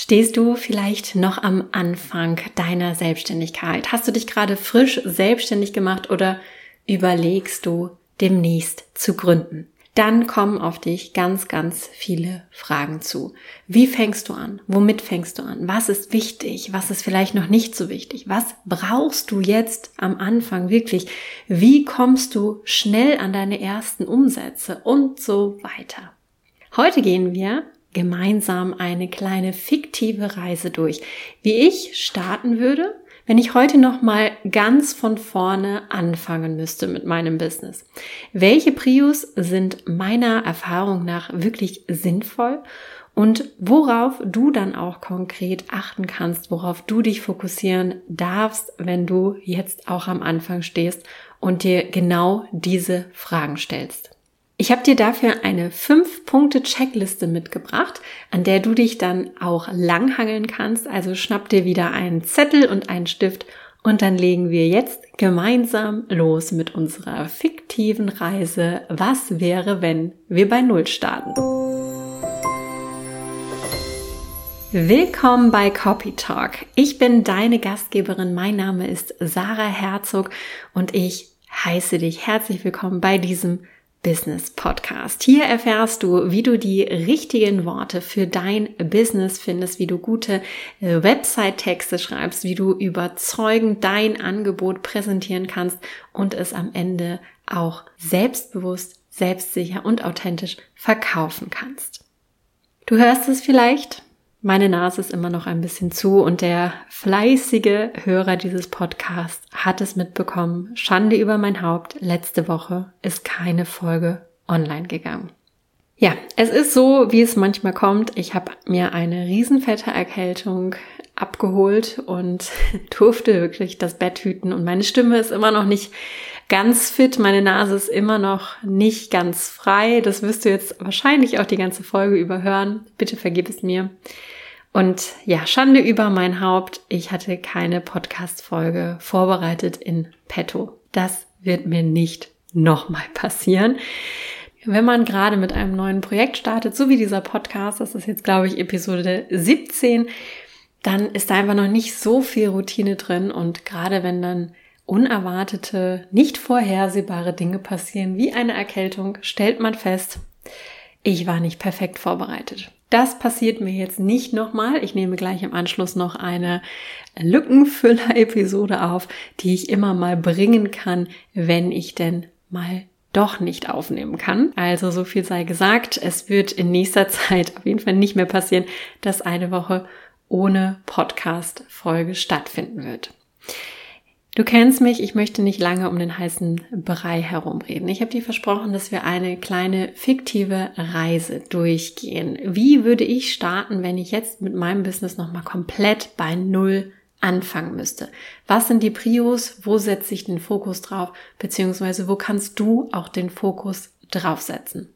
Stehst du vielleicht noch am Anfang deiner Selbstständigkeit? Hast du dich gerade frisch selbstständig gemacht oder überlegst du demnächst zu gründen? Dann kommen auf dich ganz, ganz viele Fragen zu. Wie fängst du an? Womit fängst du an? Was ist wichtig? Was ist vielleicht noch nicht so wichtig? Was brauchst du jetzt am Anfang wirklich? Wie kommst du schnell an deine ersten Umsätze und so weiter? Heute gehen wir gemeinsam eine kleine fiktive Reise durch, wie ich starten würde, wenn ich heute noch mal ganz von vorne anfangen müsste mit meinem Business. Welche Prius sind meiner Erfahrung nach wirklich sinnvoll und worauf du dann auch konkret achten kannst, worauf du dich fokussieren darfst, wenn du jetzt auch am Anfang stehst und dir genau diese Fragen stellst. Ich habe dir dafür eine 5-Punkte-Checkliste mitgebracht, an der du dich dann auch langhangeln kannst. Also schnapp dir wieder einen Zettel und einen Stift und dann legen wir jetzt gemeinsam los mit unserer fiktiven Reise. Was wäre, wenn wir bei Null starten? Willkommen bei Copy Talk. Ich bin deine Gastgeberin. Mein Name ist Sarah Herzog und ich heiße dich herzlich willkommen bei diesem Business Podcast. Hier erfährst du, wie du die richtigen Worte für dein Business findest, wie du gute äh, Website-Texte schreibst, wie du überzeugend dein Angebot präsentieren kannst und es am Ende auch selbstbewusst, selbstsicher und authentisch verkaufen kannst. Du hörst es vielleicht, meine Nase ist immer noch ein bisschen zu und der fleißige Hörer dieses Podcasts hat es mitbekommen. Schande über mein Haupt. Letzte Woche ist keine Folge online gegangen. Ja, es ist so, wie es manchmal kommt. Ich habe mir eine riesenfette Erkältung abgeholt und durfte wirklich das Bett hüten und meine Stimme ist immer noch nicht ganz fit. Meine Nase ist immer noch nicht ganz frei. Das wirst du jetzt wahrscheinlich auch die ganze Folge überhören. Bitte vergib es mir. Und ja, Schande über mein Haupt. Ich hatte keine Podcast-Folge vorbereitet in petto. Das wird mir nicht nochmal passieren. Wenn man gerade mit einem neuen Projekt startet, so wie dieser Podcast, das ist jetzt, glaube ich, Episode 17, dann ist da einfach noch nicht so viel Routine drin. Und gerade wenn dann unerwartete, nicht vorhersehbare Dinge passieren, wie eine Erkältung, stellt man fest, ich war nicht perfekt vorbereitet. Das passiert mir jetzt nicht nochmal. Ich nehme gleich im Anschluss noch eine Lückenfüller-Episode auf, die ich immer mal bringen kann, wenn ich denn mal doch nicht aufnehmen kann. Also so viel sei gesagt. Es wird in nächster Zeit auf jeden Fall nicht mehr passieren, dass eine Woche ohne Podcast-Folge stattfinden wird. Du kennst mich, ich möchte nicht lange um den heißen Brei herumreden. Ich habe dir versprochen, dass wir eine kleine fiktive Reise durchgehen. Wie würde ich starten, wenn ich jetzt mit meinem Business nochmal komplett bei Null anfangen müsste? Was sind die Prios? Wo setze ich den Fokus drauf? Beziehungsweise wo kannst du auch den Fokus draufsetzen?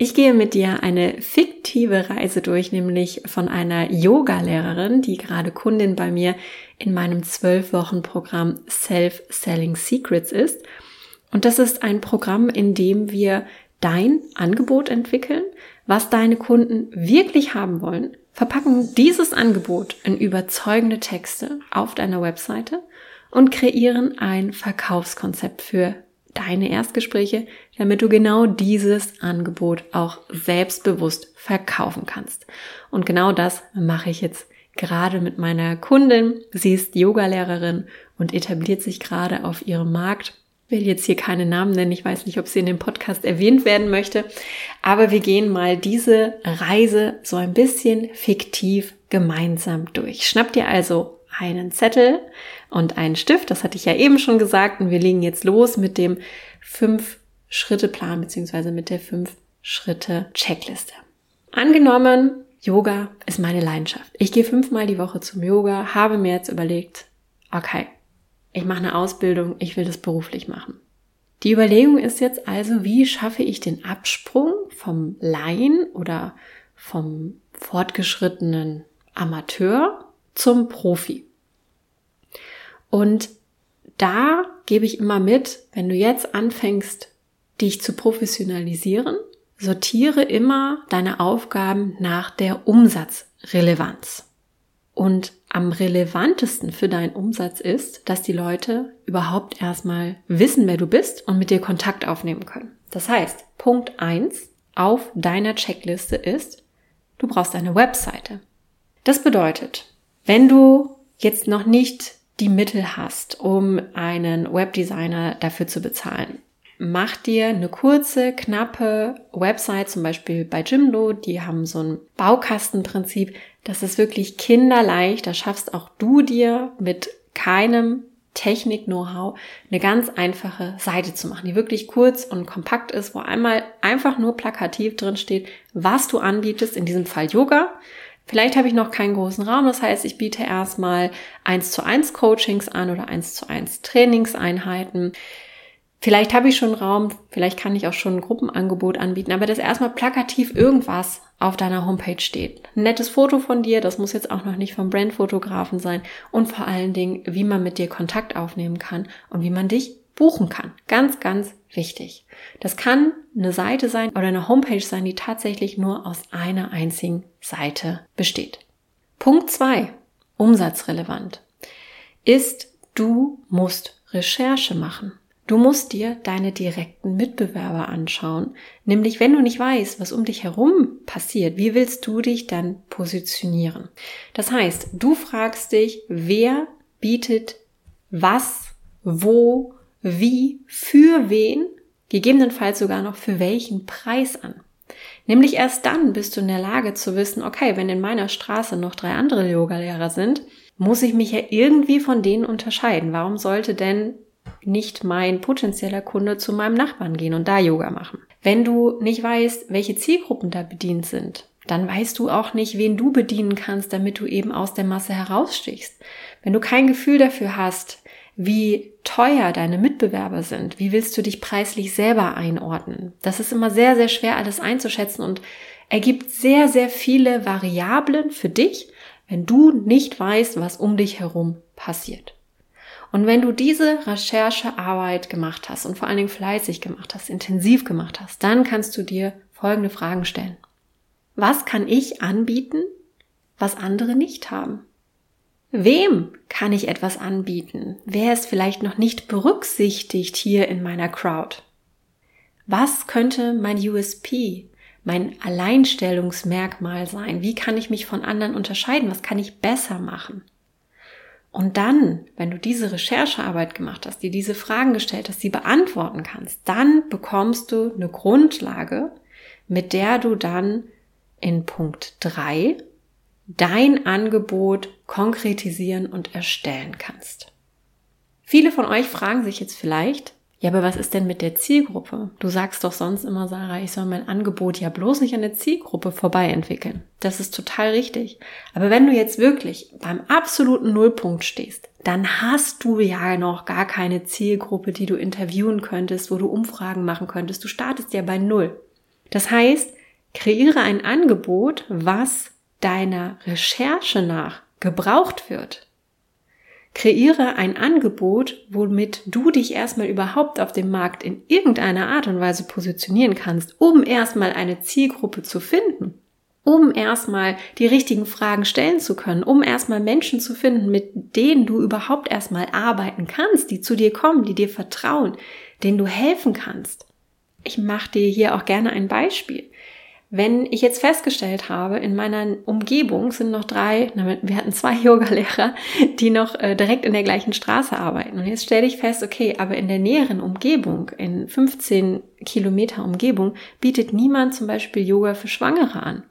Ich gehe mit dir eine fiktive Reise durch, nämlich von einer Yoga-Lehrerin, die gerade Kundin bei mir in meinem zwölf Wochen Programm Self-Selling Secrets ist. Und das ist ein Programm, in dem wir dein Angebot entwickeln, was deine Kunden wirklich haben wollen, verpacken dieses Angebot in überzeugende Texte auf deiner Webseite und kreieren ein Verkaufskonzept für deine Erstgespräche, damit du genau dieses Angebot auch selbstbewusst verkaufen kannst. Und genau das mache ich jetzt gerade mit meiner Kundin. Sie ist Yogalehrerin und etabliert sich gerade auf ihrem Markt. Ich will jetzt hier keine Namen nennen. Ich weiß nicht, ob sie in dem Podcast erwähnt werden möchte. Aber wir gehen mal diese Reise so ein bisschen fiktiv gemeinsam durch. Schnapp dir also einen Zettel und einen Stift. Das hatte ich ja eben schon gesagt. Und wir legen jetzt los mit dem Fünf-Schritte-Plan beziehungsweise mit der Fünf-Schritte-Checkliste. Angenommen, Yoga ist meine Leidenschaft. Ich gehe fünfmal die Woche zum Yoga, habe mir jetzt überlegt, okay, ich mache eine Ausbildung, ich will das beruflich machen. Die Überlegung ist jetzt also, wie schaffe ich den Absprung vom Laien oder vom fortgeschrittenen Amateur zum Profi? Und da gebe ich immer mit, wenn du jetzt anfängst, dich zu professionalisieren, sortiere immer deine Aufgaben nach der Umsatzrelevanz. Und am relevantesten für deinen Umsatz ist, dass die Leute überhaupt erstmal wissen, wer du bist und mit dir Kontakt aufnehmen können. Das heißt, Punkt eins auf deiner Checkliste ist, du brauchst eine Webseite. Das bedeutet, wenn du jetzt noch nicht die Mittel hast, um einen Webdesigner dafür zu bezahlen, mach dir eine kurze, knappe Website, zum Beispiel bei Jimdo, die haben so ein Baukastenprinzip, das ist wirklich kinderleicht, da schaffst auch du dir mit keinem Technik-Know-how eine ganz einfache Seite zu machen, die wirklich kurz und kompakt ist, wo einmal einfach nur plakativ drin steht, was du anbietest, in diesem Fall Yoga. Vielleicht habe ich noch keinen großen Raum, das heißt, ich biete erstmal eins zu eins Coachings an oder eins zu eins Trainingseinheiten. Vielleicht habe ich schon Raum, vielleicht kann ich auch schon ein Gruppenangebot anbieten, aber dass erstmal plakativ irgendwas auf deiner Homepage steht. Ein nettes Foto von dir, das muss jetzt auch noch nicht vom Brandfotografen sein und vor allen Dingen, wie man mit dir Kontakt aufnehmen kann und wie man dich buchen kann. Ganz, ganz wichtig. Das kann eine Seite sein oder eine Homepage sein, die tatsächlich nur aus einer einzigen Seite besteht. Punkt zwei, Umsatzrelevant, ist, du musst Recherche machen. Du musst dir deine direkten Mitbewerber anschauen. Nämlich, wenn du nicht weißt, was um dich herum passiert, wie willst du dich dann positionieren? Das heißt, du fragst dich, wer bietet was, wo, wie, für wen, gegebenenfalls sogar noch für welchen Preis an. Nämlich erst dann bist du in der Lage zu wissen, okay, wenn in meiner Straße noch drei andere Yogalehrer sind, muss ich mich ja irgendwie von denen unterscheiden. Warum sollte denn nicht mein potenzieller Kunde zu meinem Nachbarn gehen und da Yoga machen. Wenn du nicht weißt, welche Zielgruppen da bedient sind, dann weißt du auch nicht, wen du bedienen kannst, damit du eben aus der Masse herausstichst. Wenn du kein Gefühl dafür hast, wie teuer deine Mitbewerber sind, wie willst du dich preislich selber einordnen? Das ist immer sehr, sehr schwer alles einzuschätzen und ergibt sehr, sehr viele Variablen für dich, wenn du nicht weißt, was um dich herum passiert. Und wenn du diese Recherchearbeit gemacht hast und vor allen Dingen fleißig gemacht hast, intensiv gemacht hast, dann kannst du dir folgende Fragen stellen. Was kann ich anbieten, was andere nicht haben? Wem kann ich etwas anbieten? Wer ist vielleicht noch nicht berücksichtigt hier in meiner Crowd? Was könnte mein USP, mein Alleinstellungsmerkmal sein? Wie kann ich mich von anderen unterscheiden? Was kann ich besser machen? Und dann, wenn du diese Recherchearbeit gemacht hast, dir diese Fragen gestellt hast, sie beantworten kannst, dann bekommst du eine Grundlage, mit der du dann in Punkt drei dein Angebot konkretisieren und erstellen kannst. Viele von euch fragen sich jetzt vielleicht, ja, aber was ist denn mit der Zielgruppe? Du sagst doch sonst immer, Sarah, ich soll mein Angebot ja bloß nicht an der Zielgruppe vorbei entwickeln. Das ist total richtig. Aber wenn du jetzt wirklich beim absoluten Nullpunkt stehst, dann hast du ja noch gar keine Zielgruppe, die du interviewen könntest, wo du Umfragen machen könntest. Du startest ja bei Null. Das heißt, kreiere ein Angebot, was deiner Recherche nach gebraucht wird. Kreiere ein Angebot, womit du dich erstmal überhaupt auf dem Markt in irgendeiner Art und Weise positionieren kannst, um erstmal eine Zielgruppe zu finden, um erstmal die richtigen Fragen stellen zu können, um erstmal Menschen zu finden, mit denen du überhaupt erstmal arbeiten kannst, die zu dir kommen, die dir vertrauen, denen du helfen kannst. Ich mache dir hier auch gerne ein Beispiel. Wenn ich jetzt festgestellt habe, in meiner Umgebung sind noch drei, wir hatten zwei Yogalehrer, die noch äh, direkt in der gleichen Straße arbeiten. Und jetzt stelle ich fest, okay, aber in der näheren Umgebung, in 15 Kilometer Umgebung, bietet niemand zum Beispiel Yoga für Schwangere an.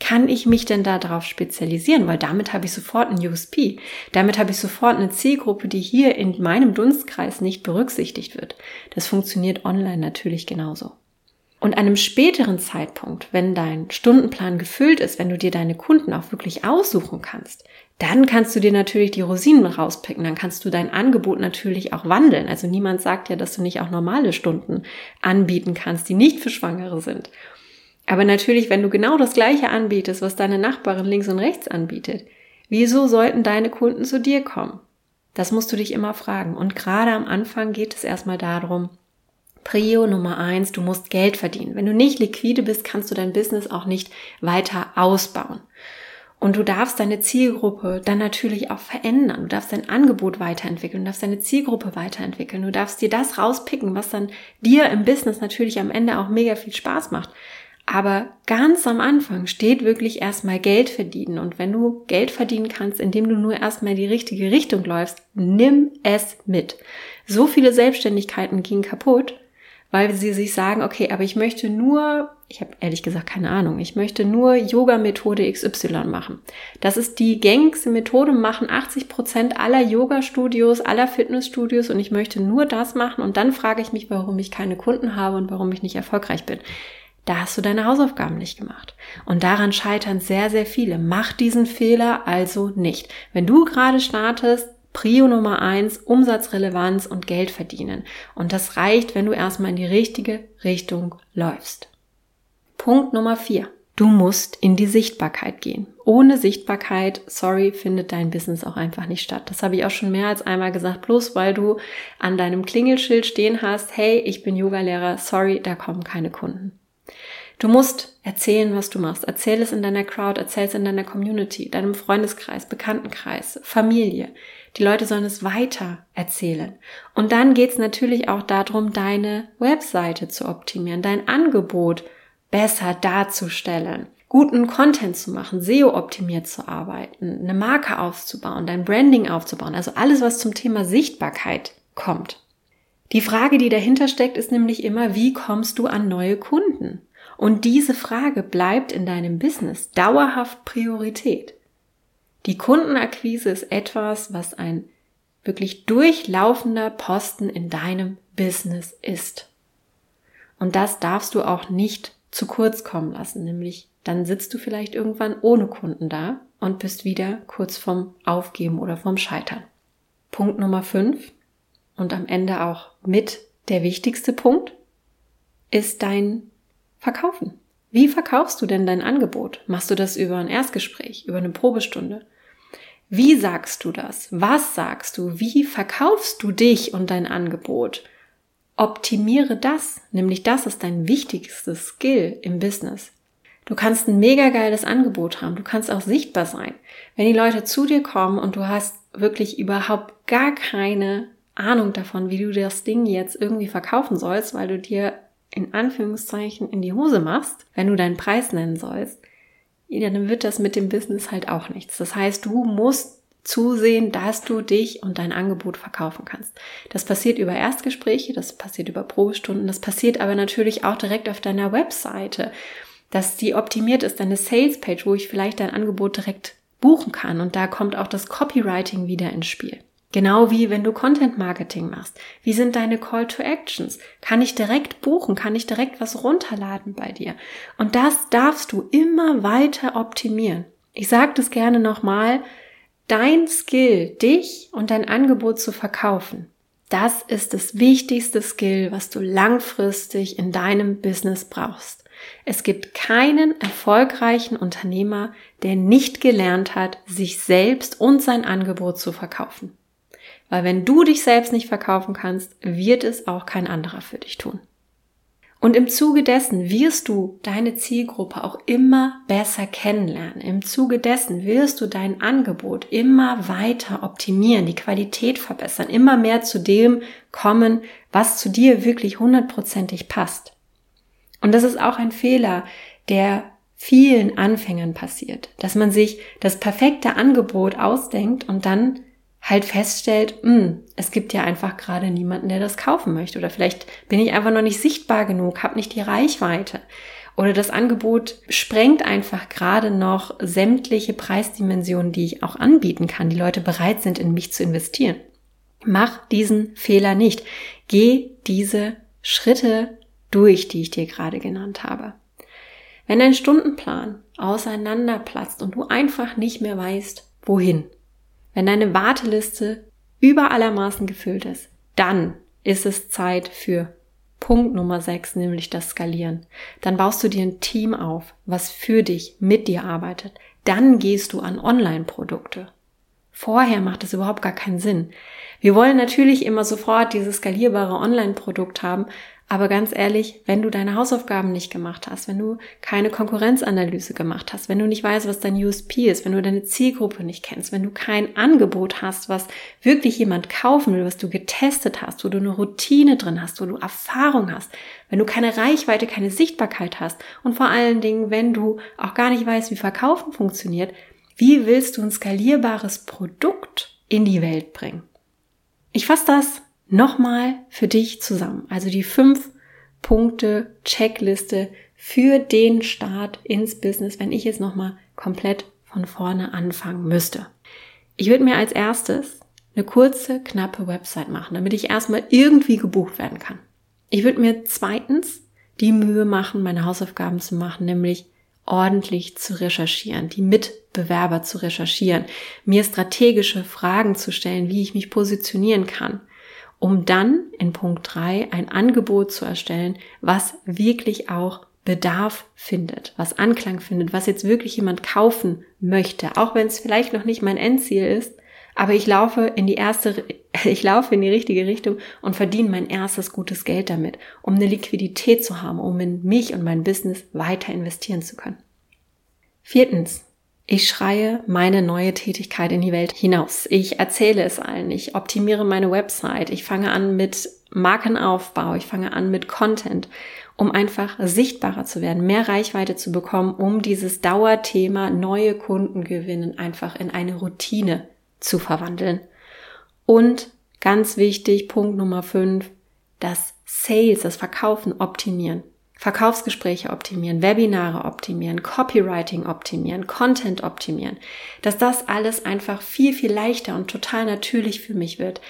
Kann ich mich denn da drauf spezialisieren? Weil damit habe ich sofort ein USP. Damit habe ich sofort eine Zielgruppe, die hier in meinem Dunstkreis nicht berücksichtigt wird. Das funktioniert online natürlich genauso. Und einem späteren Zeitpunkt, wenn dein Stundenplan gefüllt ist, wenn du dir deine Kunden auch wirklich aussuchen kannst, dann kannst du dir natürlich die Rosinen rauspicken, dann kannst du dein Angebot natürlich auch wandeln. Also niemand sagt ja, dass du nicht auch normale Stunden anbieten kannst, die nicht für Schwangere sind. Aber natürlich, wenn du genau das gleiche anbietest, was deine Nachbarin links und rechts anbietet, wieso sollten deine Kunden zu dir kommen? Das musst du dich immer fragen. Und gerade am Anfang geht es erstmal darum, Prio Nummer eins, du musst Geld verdienen. Wenn du nicht liquide bist, kannst du dein Business auch nicht weiter ausbauen. Und du darfst deine Zielgruppe dann natürlich auch verändern. Du darfst dein Angebot weiterentwickeln, du darfst deine Zielgruppe weiterentwickeln. Du darfst dir das rauspicken, was dann dir im Business natürlich am Ende auch mega viel Spaß macht. Aber ganz am Anfang steht wirklich erstmal Geld verdienen. Und wenn du Geld verdienen kannst, indem du nur erstmal in die richtige Richtung läufst, nimm es mit. So viele Selbstständigkeiten gingen kaputt, weil sie sich sagen, okay, aber ich möchte nur, ich habe ehrlich gesagt keine Ahnung, ich möchte nur Yoga-Methode XY machen. Das ist die gängigste Methode, machen 80 Prozent aller Yoga-Studios, aller Fitnessstudios und ich möchte nur das machen und dann frage ich mich, warum ich keine Kunden habe und warum ich nicht erfolgreich bin. Da hast du deine Hausaufgaben nicht gemacht. Und daran scheitern sehr, sehr viele. Mach diesen Fehler also nicht. Wenn du gerade startest, Prio Nummer eins, Umsatzrelevanz und Geld verdienen. Und das reicht, wenn du erstmal in die richtige Richtung läufst. Punkt Nummer vier. Du musst in die Sichtbarkeit gehen. Ohne Sichtbarkeit, sorry, findet dein Business auch einfach nicht statt. Das habe ich auch schon mehr als einmal gesagt, bloß weil du an deinem Klingelschild stehen hast, hey, ich bin Yogalehrer, sorry, da kommen keine Kunden. Du musst erzählen, was du machst. Erzähl es in deiner Crowd, erzähl es in deiner Community, deinem Freundeskreis, Bekanntenkreis, Familie. Die Leute sollen es weiter erzählen. Und dann geht es natürlich auch darum, deine Webseite zu optimieren, dein Angebot besser darzustellen, guten Content zu machen, SEO-optimiert zu arbeiten, eine Marke aufzubauen, dein Branding aufzubauen. Also alles, was zum Thema Sichtbarkeit kommt. Die Frage, die dahinter steckt, ist nämlich immer, wie kommst du an neue Kunden? Und diese Frage bleibt in deinem Business dauerhaft Priorität. Die Kundenakquise ist etwas, was ein wirklich durchlaufender Posten in deinem Business ist. Und das darfst du auch nicht zu kurz kommen lassen, nämlich dann sitzt du vielleicht irgendwann ohne Kunden da und bist wieder kurz vorm Aufgeben oder vorm Scheitern. Punkt Nummer fünf und am Ende auch mit der wichtigste Punkt ist dein Verkaufen. Wie verkaufst du denn dein Angebot? Machst du das über ein Erstgespräch, über eine Probestunde? Wie sagst du das? Was sagst du? Wie verkaufst du dich und dein Angebot? Optimiere das, nämlich das ist dein wichtigstes Skill im Business. Du kannst ein mega geiles Angebot haben, du kannst auch sichtbar sein. Wenn die Leute zu dir kommen und du hast wirklich überhaupt gar keine Ahnung davon, wie du das Ding jetzt irgendwie verkaufen sollst, weil du dir in Anführungszeichen in die Hose machst, wenn du deinen Preis nennen sollst, dann wird das mit dem Business halt auch nichts. Das heißt, du musst zusehen, dass du dich und dein Angebot verkaufen kannst. Das passiert über Erstgespräche, das passiert über Probestunden, das passiert aber natürlich auch direkt auf deiner Webseite, dass die optimiert ist, deine Salespage, wo ich vielleicht dein Angebot direkt buchen kann und da kommt auch das Copywriting wieder ins Spiel. Genau wie wenn du Content Marketing machst. Wie sind deine Call to Actions? Kann ich direkt buchen? Kann ich direkt was runterladen bei dir? Und das darfst du immer weiter optimieren. Ich sage das gerne nochmal. Dein Skill, dich und dein Angebot zu verkaufen, das ist das wichtigste Skill, was du langfristig in deinem Business brauchst. Es gibt keinen erfolgreichen Unternehmer, der nicht gelernt hat, sich selbst und sein Angebot zu verkaufen. Weil wenn du dich selbst nicht verkaufen kannst, wird es auch kein anderer für dich tun. Und im Zuge dessen wirst du deine Zielgruppe auch immer besser kennenlernen. Im Zuge dessen wirst du dein Angebot immer weiter optimieren, die Qualität verbessern, immer mehr zu dem kommen, was zu dir wirklich hundertprozentig passt. Und das ist auch ein Fehler, der vielen Anfängern passiert, dass man sich das perfekte Angebot ausdenkt und dann halt feststellt, mh, hm, es gibt ja einfach gerade niemanden, der das kaufen möchte. Oder vielleicht bin ich einfach noch nicht sichtbar genug, habe nicht die Reichweite. Oder das Angebot sprengt einfach gerade noch sämtliche Preisdimensionen, die ich auch anbieten kann, die Leute bereit sind, in mich zu investieren. Mach diesen Fehler nicht. Geh diese Schritte durch, die ich dir gerade genannt habe. Wenn dein Stundenplan auseinanderplatzt und du einfach nicht mehr weißt, wohin, wenn deine Warteliste über allermaßen gefüllt ist, dann ist es Zeit für Punkt Nummer 6, nämlich das Skalieren. Dann baust du dir ein Team auf, was für dich, mit dir arbeitet. Dann gehst du an Online-Produkte. Vorher macht es überhaupt gar keinen Sinn. Wir wollen natürlich immer sofort dieses skalierbare Online-Produkt haben, Aber ganz ehrlich, wenn du deine Hausaufgaben nicht gemacht hast, wenn du keine Konkurrenzanalyse gemacht hast, wenn du nicht weißt, was dein USP ist, wenn du deine Zielgruppe nicht kennst, wenn du kein Angebot hast, was wirklich jemand kaufen will, was du getestet hast, wo du eine Routine drin hast, wo du Erfahrung hast, wenn du keine Reichweite, keine Sichtbarkeit hast und vor allen Dingen, wenn du auch gar nicht weißt, wie Verkaufen funktioniert, wie willst du ein skalierbares Produkt in die Welt bringen? Ich fasse das nochmal für dich zusammen. Also die fünf Punkte Checkliste für den Start ins Business, wenn ich jetzt nochmal komplett von vorne anfangen müsste. Ich würde mir als erstes eine kurze, knappe Website machen, damit ich erstmal irgendwie gebucht werden kann. Ich würde mir zweitens die Mühe machen, meine Hausaufgaben zu machen, nämlich ordentlich zu recherchieren, die Mitbewerber zu recherchieren, mir strategische Fragen zu stellen, wie ich mich positionieren kann, um dann in Punkt drei ein Angebot zu erstellen, was wirklich auch Bedarf findet, was Anklang findet, was jetzt wirklich jemand kaufen möchte, auch wenn es vielleicht noch nicht mein Endziel ist, aber ich laufe in die erste, ich laufe in die richtige Richtung und verdiene mein erstes gutes Geld damit, um eine Liquidität zu haben, um in mich und mein Business weiter investieren zu können. Viertens, ich schreie meine neue Tätigkeit in die Welt hinaus. Ich erzähle es allen. Ich optimiere meine Website. Ich fange an mit Markenaufbau. Ich fange an mit Content, um einfach sichtbarer zu werden, mehr Reichweite zu bekommen, um dieses Dauerthema neue Kunden gewinnen einfach in eine Routine zu verwandeln. Und ganz wichtig, Punkt Nummer fünf, das Sales, das Verkaufen optimieren. Verkaufsgespräche optimieren, Webinare optimieren, Copywriting optimieren, Content optimieren, dass das alles einfach viel, viel leichter und total natürlich für mich wird,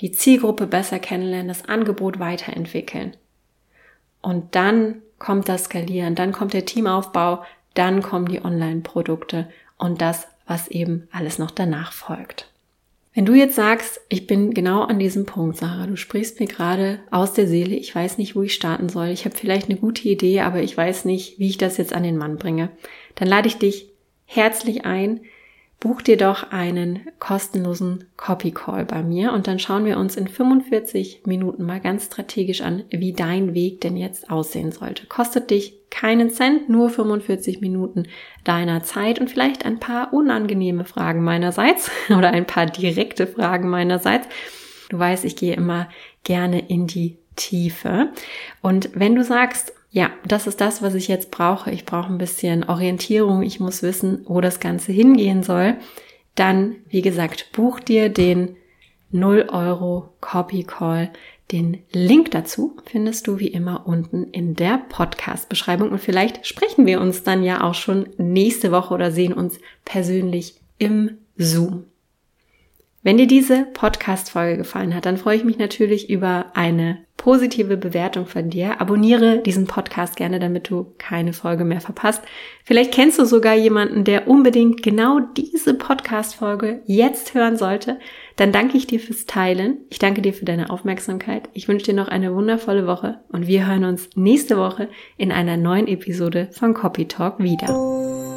die Zielgruppe besser kennenlernen, das Angebot weiterentwickeln. Und dann kommt das Skalieren, dann kommt der Teamaufbau, dann kommen die Online-Produkte und das, was eben alles noch danach folgt. Wenn du jetzt sagst, ich bin genau an diesem Punkt, Sarah, du sprichst mir gerade aus der Seele, ich weiß nicht, wo ich starten soll, ich habe vielleicht eine gute Idee, aber ich weiß nicht, wie ich das jetzt an den Mann bringe, dann lade ich dich herzlich ein, buch dir doch einen kostenlosen Copy Call bei mir und dann schauen wir uns in 45 Minuten mal ganz strategisch an, wie dein Weg denn jetzt aussehen sollte. Kostet dich keinen Cent, nur 45 Minuten deiner Zeit und vielleicht ein paar unangenehme Fragen meinerseits oder ein paar direkte Fragen meinerseits. Du weißt, ich gehe immer gerne in die Tiefe. Und wenn du sagst, ja, das ist das, was ich jetzt brauche. Ich brauche ein bisschen Orientierung. Ich muss wissen, wo das Ganze hingehen soll. Dann, wie gesagt, buch dir den 0 Euro Copy Call. Den Link dazu findest du wie immer unten in der Podcast-Beschreibung und vielleicht sprechen wir uns dann ja auch schon nächste Woche oder sehen uns persönlich im Zoom. Wenn dir diese Podcast-Folge gefallen hat, dann freue ich mich natürlich über eine positive Bewertung von dir. Abonniere diesen Podcast gerne, damit du keine Folge mehr verpasst. Vielleicht kennst du sogar jemanden, der unbedingt genau diese Podcast-Folge jetzt hören sollte. Dann danke ich dir fürs Teilen. Ich danke dir für deine Aufmerksamkeit. Ich wünsche dir noch eine wundervolle Woche und wir hören uns nächste Woche in einer neuen Episode von Copy Talk wieder.